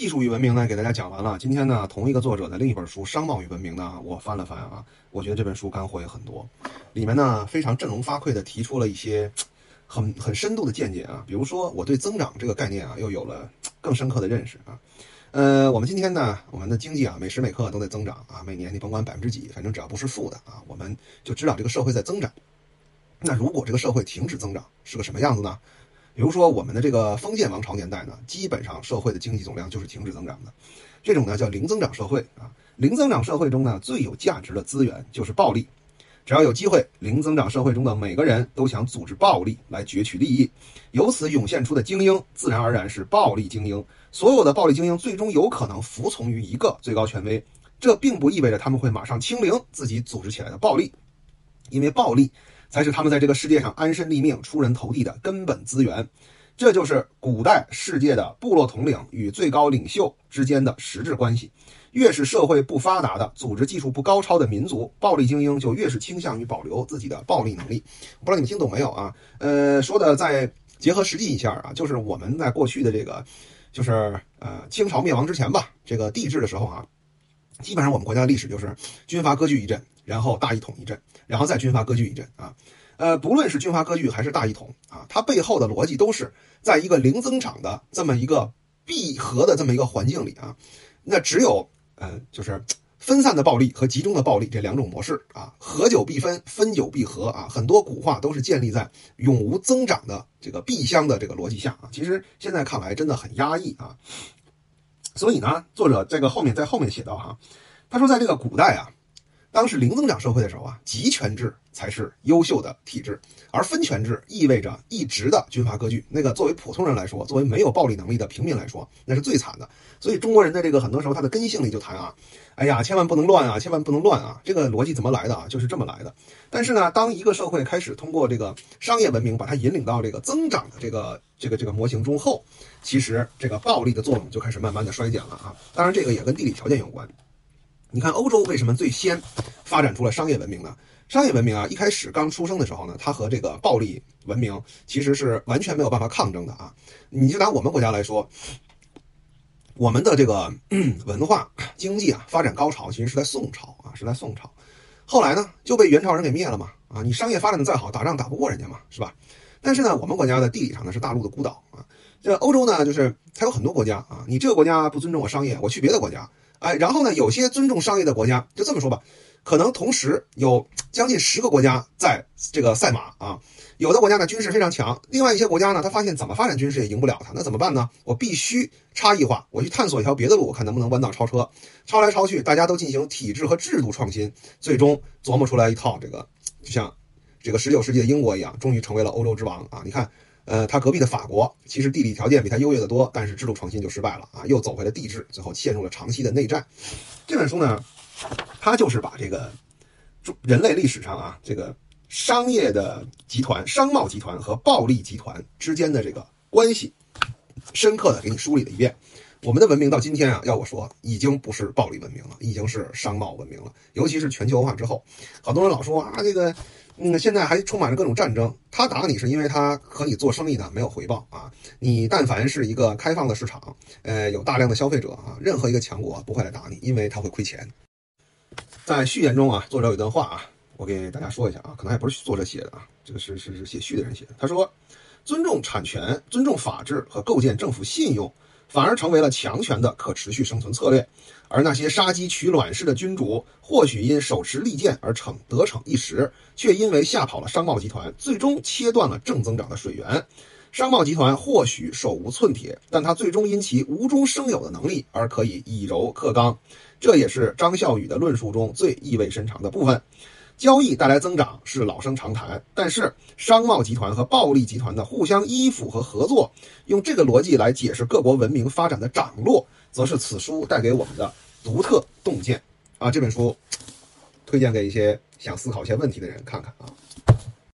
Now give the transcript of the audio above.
技术与文明呢，给大家讲完了。今天呢，同一个作者的另一本书《商贸与文明》呢，我翻了翻啊，我觉得这本书干货也很多，里面呢非常振聋发聩的提出了一些很很深度的见解啊。比如说，我对增长这个概念啊，又有了更深刻的认识啊。呃，我们今天呢，我们的经济啊，每时每刻都在增长啊，每年你甭管百分之几，反正只要不是负的啊，我们就知道这个社会在增长。那如果这个社会停止增长，是个什么样子呢？比如说我们的这个封建王朝年代呢，基本上社会的经济总量就是停止增长的，这种呢叫零增长社会啊。零增长社会中呢，最有价值的资源就是暴力。只要有机会，零增长社会中的每个人都想组织暴力来攫取利益，由此涌现出的精英，自然而然是暴力精英。所有的暴力精英最终有可能服从于一个最高权威，这并不意味着他们会马上清零自己组织起来的暴力，因为暴力才是他们在这个世界上安身立命、出人头地的根本资源。这就是古代世界的部落统领与最高领袖之间的实质关系。越是社会不发达的、组织技术不高超的民族，暴力精英就越是倾向于保留自己的暴力能力。不知道你们听懂没有啊？呃，说的再结合实际一下啊，就是我们在过去的这个，就是呃清朝灭亡之前吧，这个帝制的时候啊，基本上我们国家的历史就是军阀割据一阵，然后大一统一阵，然后再军阀割据一阵啊。呃，不论是军阀割据还是大一统啊，它背后的逻辑都是在一个零增长的这么一个闭合的这么一个环境里啊，那只有。嗯，就是分散的暴力和集中的暴力这两种模式啊，合久必分，分久必合啊，很多古话都是建立在永无增长的这个闭箱的这个逻辑下啊。其实现在看来真的很压抑啊。所以呢，作者这个后面在后面写到哈，他说在这个古代啊。当是零增长社会的时候啊，集权制才是优秀的体制，而分权制意味着一直的军阀割据。那个作为普通人来说，作为没有暴力能力的平民来说，那是最惨的。所以中国人的这个很多时候他的根性里就谈啊，哎呀，千万不能乱啊，千万不能乱啊。这个逻辑怎么来的啊？就是这么来的。但是呢，当一个社会开始通过这个商业文明把它引领到这个增长的这个这个这个模型中后，其实这个暴力的作用就开始慢慢的衰减了啊。当然，这个也跟地理条件有关。你看欧洲为什么最先发展出了商业文明呢？商业文明啊，一开始刚出生的时候呢，它和这个暴力文明其实是完全没有办法抗争的啊。你就拿我们国家来说，我们的这个文化经济啊发展高潮其实是在宋朝啊，是在宋朝。后来呢就被元朝人给灭了嘛啊，你商业发展的再好，打仗打不过人家嘛，是吧？但是呢，我们国家的地理上呢是大陆的孤岛啊，这欧洲呢就是它有很多国家啊，你这个国家不尊重我商业，我去别的国家。哎，然后呢？有些尊重商业的国家，就这么说吧，可能同时有将近十个国家在这个赛马啊。有的国家呢军事非常强，另外一些国家呢，他发现怎么发展军事也赢不了他，那怎么办呢？我必须差异化，我去探索一条别的路，看能不能弯道超车。超来超去，大家都进行体制和制度创新，最终琢磨出来一套这个，就像这个十九世纪的英国一样，终于成为了欧洲之王啊！你看。呃，他隔壁的法国其实地理条件比他优越的多，但是制度创新就失败了啊，又走回了帝制，最后陷入了长期的内战。这本书呢，它就是把这个人类历史上啊这个商业的集团、商贸集团和暴力集团之间的这个关系，深刻的给你梳理了一遍。我们的文明到今天啊，要我说，已经不是暴力文明了，已经是商贸文明了。尤其是全球化之后，好多人老说啊，这个。嗯，现在还充满着各种战争。他打你是因为他和你做生意呢没有回报啊。你但凡是一个开放的市场，呃，有大量的消费者啊，任何一个强国不会来打你，因为他会亏钱。在序言中啊，作者有一段话啊，我给大家说一下啊，可能还不是作者写的啊，这个是是是写序的人写的。他说，尊重产权、尊重法治和构建政府信用。反而成为了强权的可持续生存策略，而那些杀鸡取卵式的君主，或许因手持利剑而逞得逞一时，却因为吓跑了商贸集团，最终切断了正增长的水源。商贸集团或许手无寸铁，但他最终因其无中生有的能力而可以以柔克刚。这也是张孝宇的论述中最意味深长的部分。交易带来增长是老生常谈，但是商贸集团和暴力集团的互相依附和合作，用这个逻辑来解释各国文明发展的涨落，则是此书带给我们的独特洞见啊！这本书推荐给一些想思考一些问题的人看看啊。